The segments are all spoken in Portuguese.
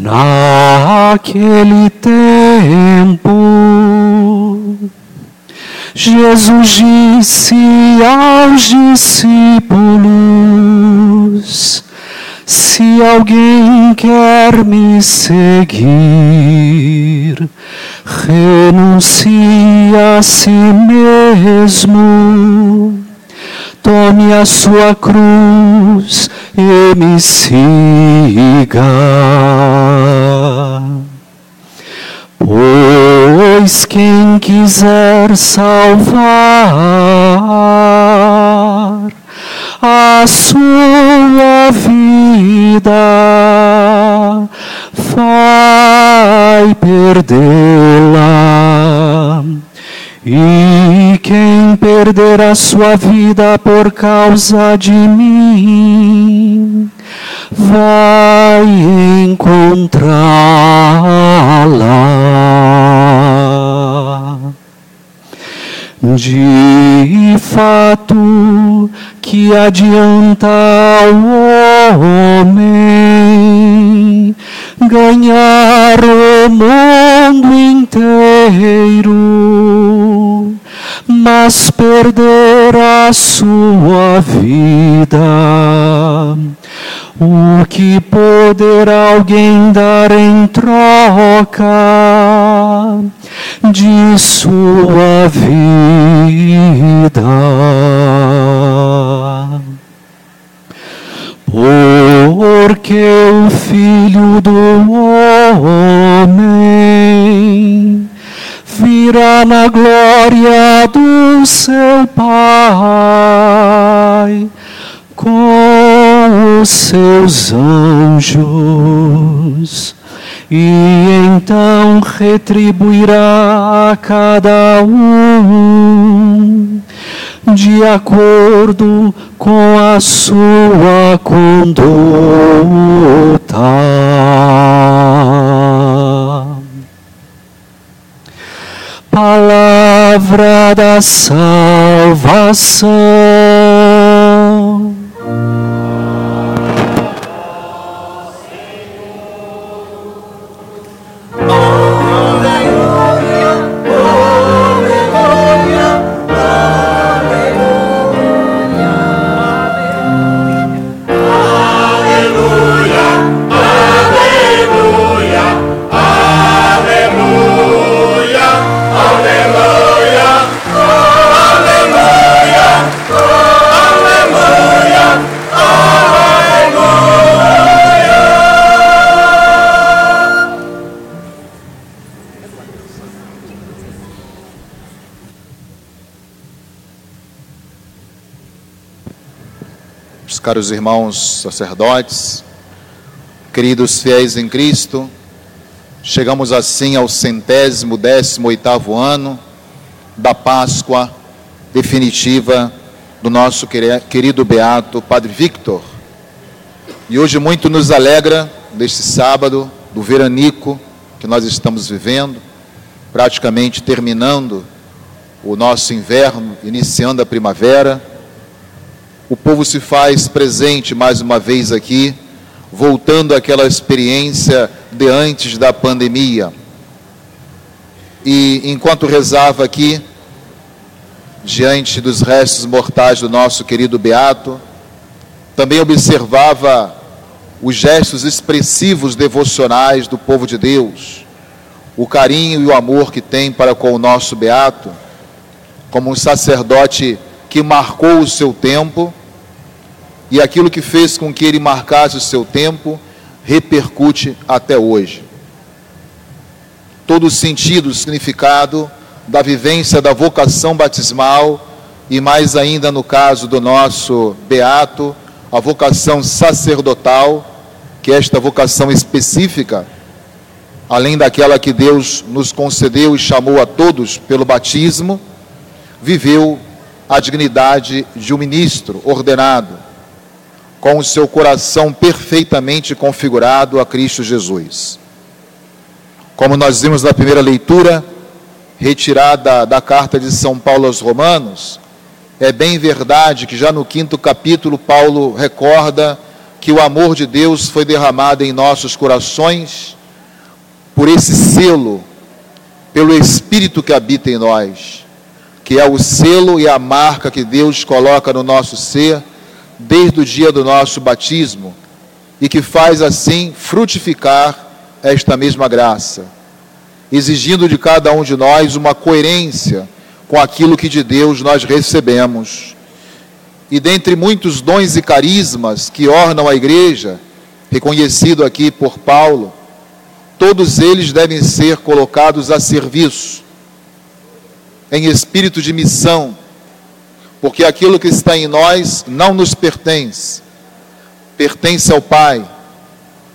Naquele tempo, Jesus disse aos discípulos: Se alguém quer me seguir, renuncie a si mesmo, tome a sua cruz e me siga. Pois quem quiser salvar a sua vida, vai perdê-la. E quem perder a sua vida por causa de mim, vai encontrá-la. De fato, que adianta ao homem ganhar o mundo inteiro, mas perder a sua vida. O que poderá alguém dar em troca de sua vida? Porque o Filho do Homem virá na glória do seu Pai com os seus anjos e então retribuirá a cada um de acordo com a sua conduta. Palavra da salvação. Os caros irmãos sacerdotes, queridos fiéis em Cristo, chegamos assim ao centésimo décimo oitavo ano da Páscoa definitiva do nosso querido beato Padre Victor. E hoje muito nos alegra deste sábado do veranico que nós estamos vivendo, praticamente terminando o nosso inverno, iniciando a primavera o povo se faz presente mais uma vez aqui, voltando àquela experiência de antes da pandemia. E enquanto rezava aqui, diante dos restos mortais do nosso querido Beato, também observava os gestos expressivos devocionais do povo de Deus, o carinho e o amor que tem para com o nosso beato, como um sacerdote que marcou o seu tempo e aquilo que fez com que ele marcasse o seu tempo repercute até hoje. Todo o sentido, o significado da vivência da vocação batismal e mais ainda no caso do nosso beato, a vocação sacerdotal, que é esta vocação específica, além daquela que Deus nos concedeu e chamou a todos pelo batismo, viveu a dignidade de um ministro ordenado, com o seu coração perfeitamente configurado a Cristo Jesus. Como nós vimos na primeira leitura, retirada da carta de São Paulo aos Romanos, é bem verdade que já no quinto capítulo Paulo recorda que o amor de Deus foi derramado em nossos corações por esse selo, pelo Espírito que habita em nós, que é o selo e a marca que Deus coloca no nosso ser desde o dia do nosso batismo e que faz assim frutificar esta mesma graça, exigindo de cada um de nós uma coerência com aquilo que de Deus nós recebemos. E dentre muitos dons e carismas que ornam a igreja, reconhecido aqui por Paulo, todos eles devem ser colocados a serviço, em espírito de missão, porque aquilo que está em nós não nos pertence, pertence ao Pai,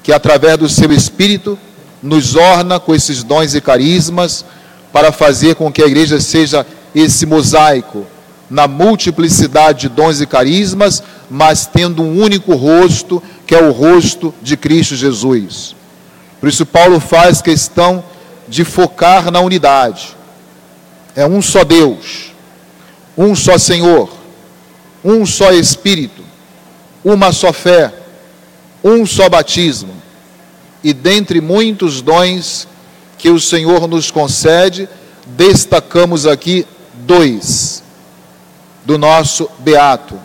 que através do seu Espírito nos orna com esses dons e carismas para fazer com que a igreja seja esse mosaico na multiplicidade de dons e carismas, mas tendo um único rosto, que é o rosto de Cristo Jesus. Por isso, Paulo faz questão de focar na unidade. É um só Deus, um só Senhor, um só Espírito, uma só fé, um só batismo. E dentre muitos dons que o Senhor nos concede, destacamos aqui dois do nosso beato.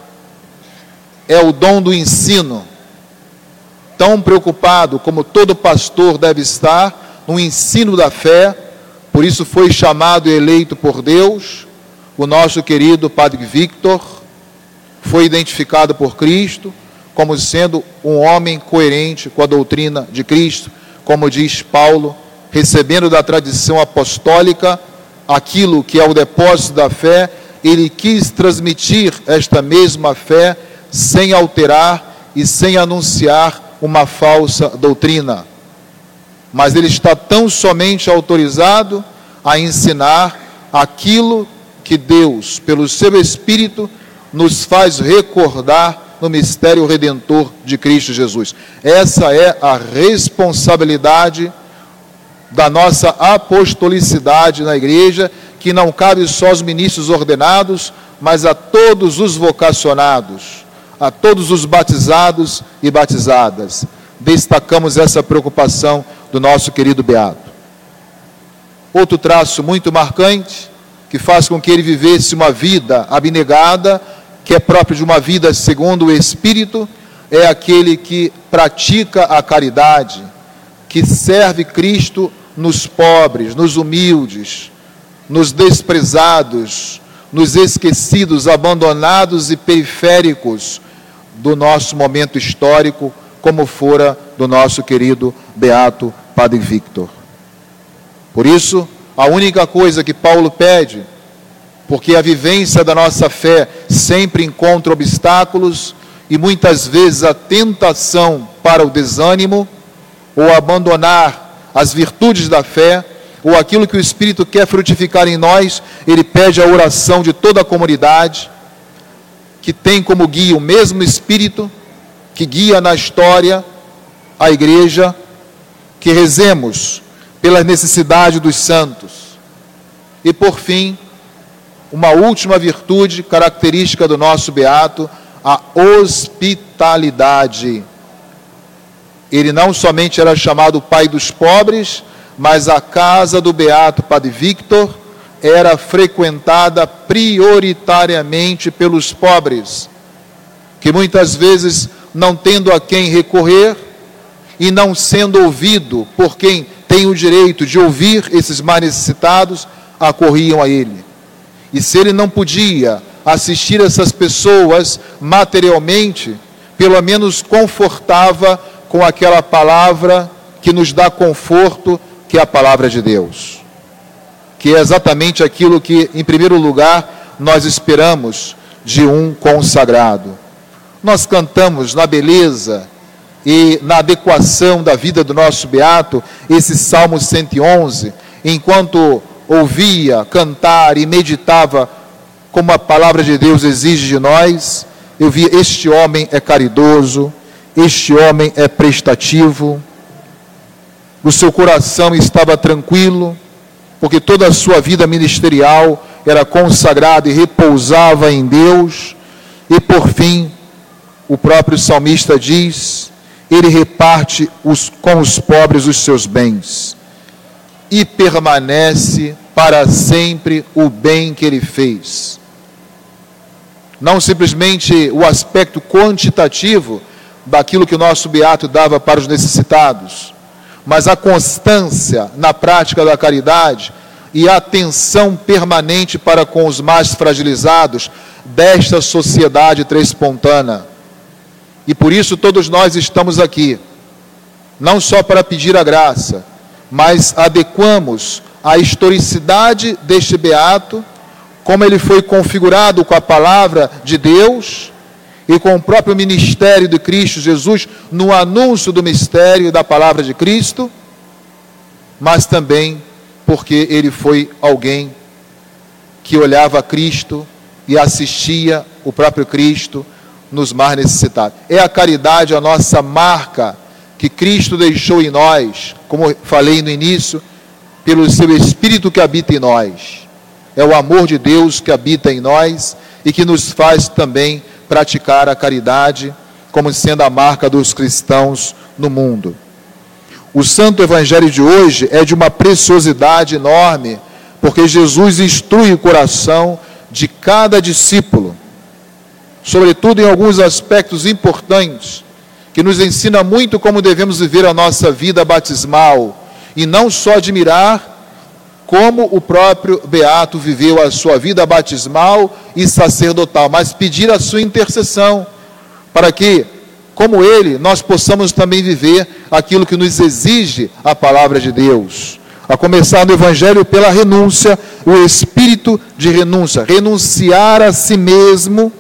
É o dom do ensino, tão preocupado como todo pastor deve estar no ensino da fé, por isso foi chamado e eleito por Deus, o nosso querido Padre Victor, foi identificado por Cristo como sendo um homem coerente com a doutrina de Cristo, como diz Paulo recebendo da tradição apostólica aquilo que é o depósito da fé, ele quis transmitir esta mesma fé sem alterar e sem anunciar uma falsa doutrina. Mas ele está tão somente autorizado a ensinar aquilo que Deus, pelo seu Espírito, nos faz recordar no mistério redentor de Cristo Jesus. Essa é a responsabilidade da nossa apostolicidade na igreja, que não cabe só aos ministros ordenados, mas a todos os vocacionados, a todos os batizados e batizadas. Destacamos essa preocupação do nosso querido Beato. Outro traço muito marcante, que faz com que ele vivesse uma vida abnegada, que é próprio de uma vida segundo o Espírito, é aquele que pratica a caridade, que serve Cristo nos pobres, nos humildes, nos desprezados, nos esquecidos, abandonados e periféricos do nosso momento histórico, como fora do nosso querido Beato Padre Victor. Por isso, a única coisa que Paulo pede, porque a vivência da nossa fé sempre encontra obstáculos e muitas vezes a tentação para o desânimo ou abandonar as virtudes da fé, ou aquilo que o Espírito quer frutificar em nós, ele pede a oração de toda a comunidade, que tem como guia o mesmo Espírito que guia na história a igreja, que rezemos pela necessidade dos santos. E por fim, uma última virtude característica do nosso beato, a hospitalidade ele não somente era chamado pai dos pobres, mas a casa do beato Padre Victor era frequentada prioritariamente pelos pobres, que muitas vezes não tendo a quem recorrer e não sendo ouvido por quem tem o direito de ouvir esses mais necessitados, acorriam a ele. E se ele não podia assistir essas pessoas materialmente, pelo menos confortava com aquela palavra que nos dá conforto, que é a palavra de Deus. Que é exatamente aquilo que, em primeiro lugar, nós esperamos de um consagrado. Nós cantamos na beleza e na adequação da vida do nosso beato esse Salmo 111, enquanto ouvia cantar e meditava como a palavra de Deus exige de nós, eu via este homem é caridoso, este homem é prestativo, o seu coração estava tranquilo, porque toda a sua vida ministerial era consagrada e repousava em Deus, e por fim, o próprio salmista diz: ele reparte os, com os pobres os seus bens e permanece para sempre o bem que ele fez. Não simplesmente o aspecto quantitativo daquilo que o nosso beato dava para os necessitados, mas a constância na prática da caridade e a atenção permanente para com os mais fragilizados desta sociedade trespontana. E por isso todos nós estamos aqui, não só para pedir a graça, mas adequamos a historicidade deste beato, como ele foi configurado com a palavra de Deus e com o próprio ministério de Cristo Jesus no anúncio do mistério da palavra de Cristo, mas também porque ele foi alguém que olhava Cristo e assistia o próprio Cristo nos mais necessitados. É a caridade a nossa marca que Cristo deixou em nós, como falei no início, pelo seu Espírito que habita em nós. É o amor de Deus que habita em nós e que nos faz também praticar a caridade como sendo a marca dos cristãos no mundo. O Santo Evangelho de hoje é de uma preciosidade enorme, porque Jesus instrui o coração de cada discípulo, sobretudo em alguns aspectos importantes que nos ensina muito como devemos viver a nossa vida batismal e não só admirar como o próprio Beato viveu a sua vida batismal e sacerdotal, mas pedir a sua intercessão para que, como ele, nós possamos também viver aquilo que nos exige a palavra de Deus. A começar no Evangelho pela renúncia, o espírito de renúncia, renunciar a si mesmo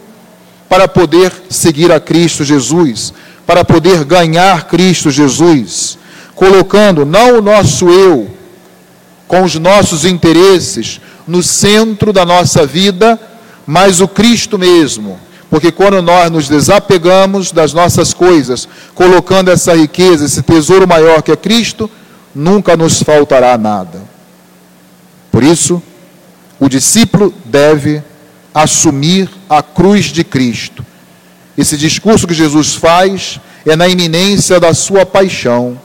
para poder seguir a Cristo Jesus, para poder ganhar Cristo Jesus, colocando não o nosso eu, com os nossos interesses no centro da nossa vida, mas o Cristo mesmo. Porque quando nós nos desapegamos das nossas coisas, colocando essa riqueza, esse tesouro maior que é Cristo, nunca nos faltará nada. Por isso, o discípulo deve assumir a cruz de Cristo esse discurso que Jesus faz é na iminência da sua paixão.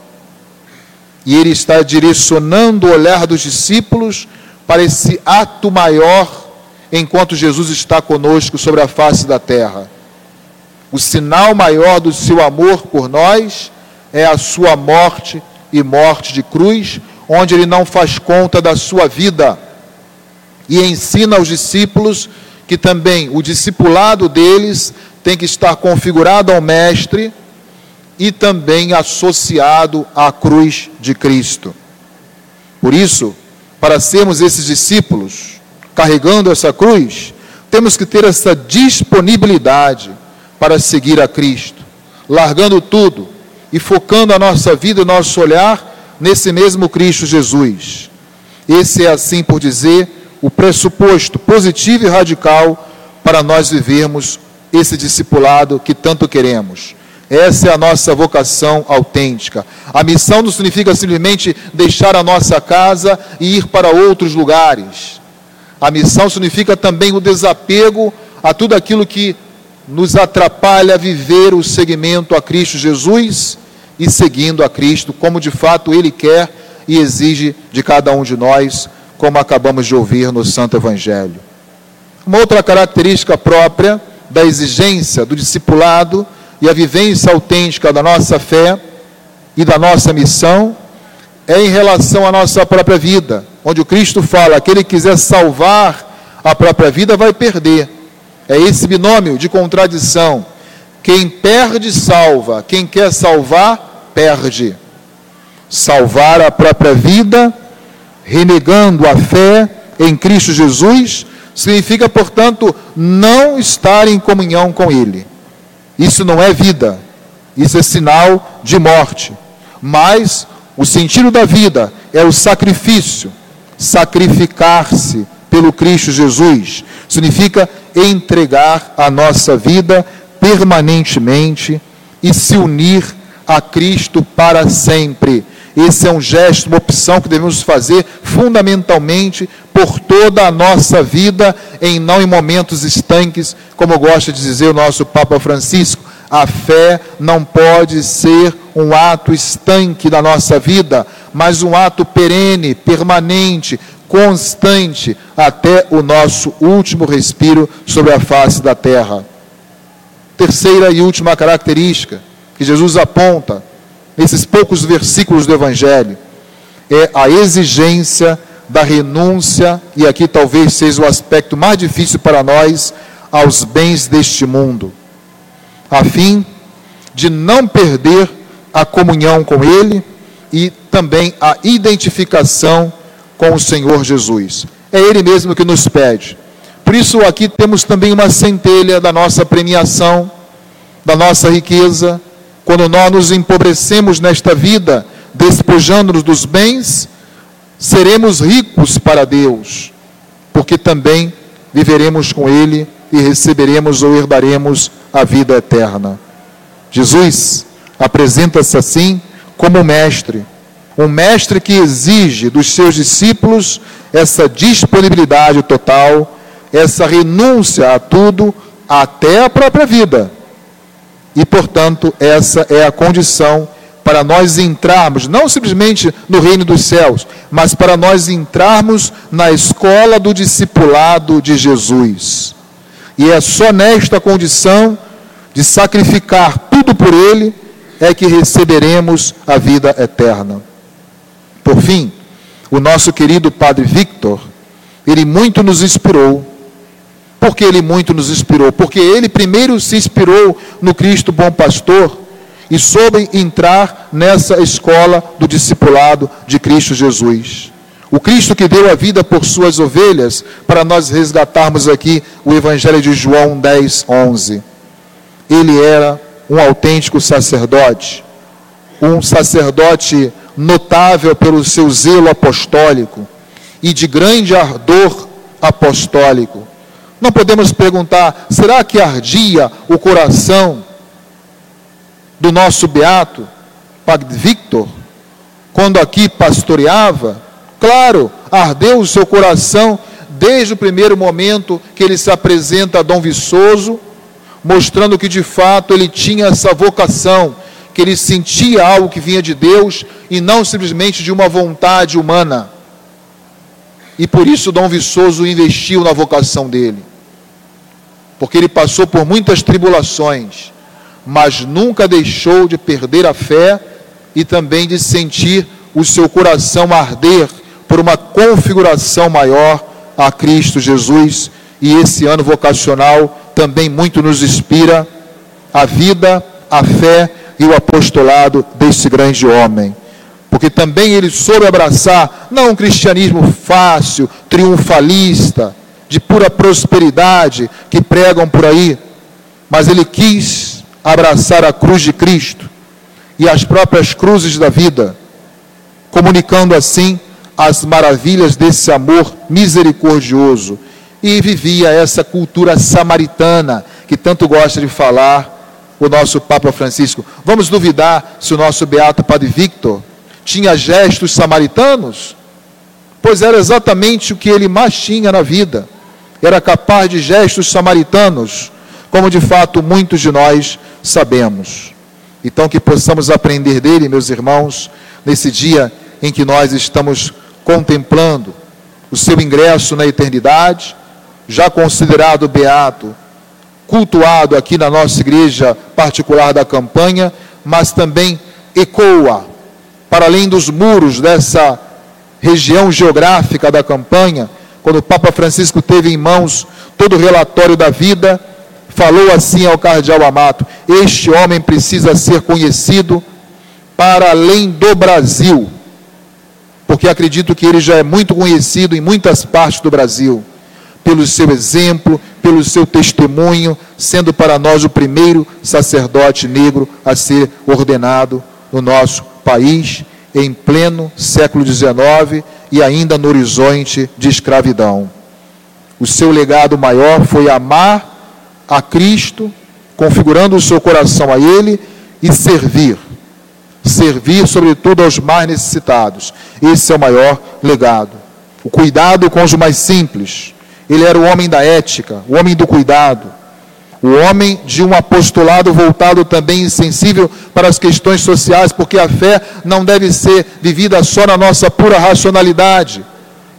E ele está direcionando o olhar dos discípulos para esse ato maior enquanto Jesus está conosco sobre a face da terra. O sinal maior do seu amor por nós é a sua morte e morte de cruz, onde ele não faz conta da sua vida e ensina aos discípulos que também o discipulado deles tem que estar configurado ao Mestre e também associado à cruz de Cristo. Por isso, para sermos esses discípulos, carregando essa cruz, temos que ter essa disponibilidade para seguir a Cristo, largando tudo e focando a nossa vida e nosso olhar nesse mesmo Cristo Jesus. Esse é, assim por dizer, o pressuposto positivo e radical para nós vivermos esse discipulado que tanto queremos. Essa é a nossa vocação autêntica. A missão não significa simplesmente deixar a nossa casa e ir para outros lugares. A missão significa também o desapego a tudo aquilo que nos atrapalha a viver o seguimento a Cristo Jesus e seguindo a Cristo, como de fato Ele quer e exige de cada um de nós, como acabamos de ouvir no Santo Evangelho. Uma outra característica própria da exigência do discipulado e a vivência autêntica da nossa fé e da nossa missão é em relação à nossa própria vida, onde o Cristo fala: aquele que quiser salvar a própria vida vai perder. É esse binômio de contradição. Quem perde, salva. Quem quer salvar, perde. Salvar a própria vida, renegando a fé em Cristo Jesus, significa, portanto, não estar em comunhão com Ele. Isso não é vida, isso é sinal de morte. Mas o sentido da vida é o sacrifício, sacrificar-se pelo Cristo Jesus. Significa entregar a nossa vida permanentemente e se unir a Cristo para sempre. Esse é um gesto, uma opção que devemos fazer fundamentalmente por toda a nossa vida, em não em momentos estanques, como gosta de dizer o nosso Papa Francisco. A fé não pode ser um ato estanque da nossa vida, mas um ato perene, permanente, constante, até o nosso último respiro sobre a face da terra. Terceira e última característica que Jesus aponta nesses poucos versículos do Evangelho é a exigência da renúncia, e aqui talvez seja o aspecto mais difícil para nós, aos bens deste mundo, a fim de não perder a comunhão com Ele e também a identificação com o Senhor Jesus. É Ele mesmo que nos pede. Por isso, aqui temos também uma centelha da nossa premiação, da nossa riqueza, quando nós nos empobrecemos nesta vida, despojando-nos dos bens, seremos ricos para Deus, porque também viveremos com Ele e receberemos ou herdaremos a vida eterna. Jesus apresenta-se assim como mestre, um mestre que exige dos seus discípulos essa disponibilidade total, essa renúncia a tudo, até a própria vida e, portanto, essa é a condição para nós entrarmos, não simplesmente no reino dos céus, mas para nós entrarmos na escola do discipulado de Jesus. E é só nesta condição de sacrificar tudo por Ele é que receberemos a vida eterna. Por fim, o nosso querido Padre Victor, ele muito nos inspirou porque ele muito nos inspirou? Porque ele primeiro se inspirou no Cristo bom pastor e soube entrar nessa escola do discipulado de Cristo Jesus. O Cristo que deu a vida por suas ovelhas, para nós resgatarmos aqui o Evangelho de João 10, 11. Ele era um autêntico sacerdote, um sacerdote notável pelo seu zelo apostólico e de grande ardor apostólico. Não podemos perguntar: será que ardia o coração do nosso beato, Padre Victor, quando aqui pastoreava? Claro, ardeu o seu coração desde o primeiro momento que ele se apresenta a Dom Viçoso, mostrando que de fato ele tinha essa vocação, que ele sentia algo que vinha de Deus e não simplesmente de uma vontade humana. E por isso Dom Viçoso investiu na vocação dele porque ele passou por muitas tribulações, mas nunca deixou de perder a fé e também de sentir o seu coração arder por uma configuração maior a Cristo Jesus. E esse ano vocacional também muito nos inspira a vida, a fé e o apostolado desse grande homem. Porque também ele soube abraçar não um cristianismo fácil, triunfalista, de pura prosperidade que pregam por aí, mas ele quis abraçar a cruz de Cristo e as próprias cruzes da vida, comunicando assim as maravilhas desse amor misericordioso. E vivia essa cultura samaritana que tanto gosta de falar o nosso Papa Francisco. Vamos duvidar se o nosso beato Padre Victor tinha gestos samaritanos? Pois era exatamente o que ele mais tinha na vida era capaz de gestos samaritanos, como de fato muitos de nós sabemos. Então, que possamos aprender dele, meus irmãos, nesse dia em que nós estamos contemplando o seu ingresso na eternidade, já considerado beato, cultuado aqui na nossa igreja particular da campanha, mas também ecoa para além dos muros dessa região geográfica da campanha, quando o Papa Francisco teve em mãos todo o relatório da vida, falou assim ao cardeal Amato: Este homem precisa ser conhecido para além do Brasil, porque acredito que ele já é muito conhecido em muitas partes do Brasil, pelo seu exemplo, pelo seu testemunho, sendo para nós o primeiro sacerdote negro a ser ordenado no nosso país, em pleno século XIX e ainda no horizonte de escravidão. O seu legado maior foi amar a Cristo, configurando o seu coração a Ele e servir. Servir, sobretudo, aos mais necessitados. Esse é o maior legado. O cuidado com os mais simples. Ele era o homem da ética, o homem do cuidado o homem de um apostolado voltado também insensível para as questões sociais, porque a fé não deve ser vivida só na nossa pura racionalidade.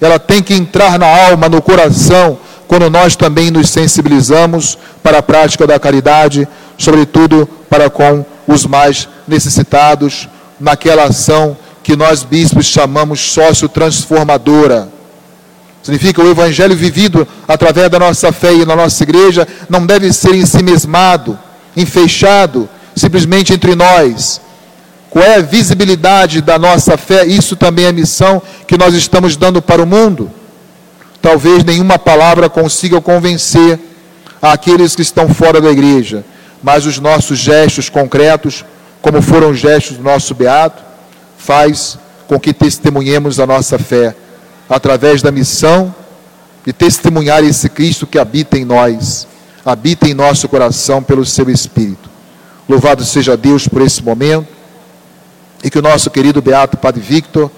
Ela tem que entrar na alma, no coração, quando nós também nos sensibilizamos para a prática da caridade, sobretudo para com os mais necessitados, naquela ação que nós bispos chamamos sócio-transformadora Significa o evangelho vivido através da nossa fé e na nossa igreja não deve ser ensimesmado, enfeixado, simplesmente entre nós. Qual é a visibilidade da nossa fé? Isso também é missão que nós estamos dando para o mundo. Talvez nenhuma palavra consiga convencer aqueles que estão fora da igreja, mas os nossos gestos concretos, como foram os gestos do nosso beato, faz com que testemunhemos a nossa fé através da missão de testemunhar esse Cristo que habita em nós, habita em nosso coração pelo seu Espírito. Louvado seja Deus por esse momento e que o nosso querido Beato Padre Victor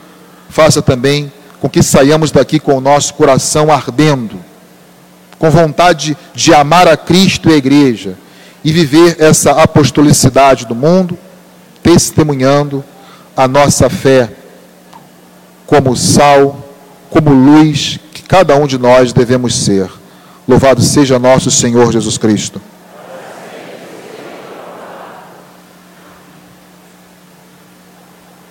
faça também com que saiamos daqui com o nosso coração ardendo, com vontade de amar a Cristo e a Igreja e viver essa apostolicidade do mundo, testemunhando a nossa fé como sal como luz que cada um de nós devemos ser. Louvado seja nosso Senhor Jesus Cristo.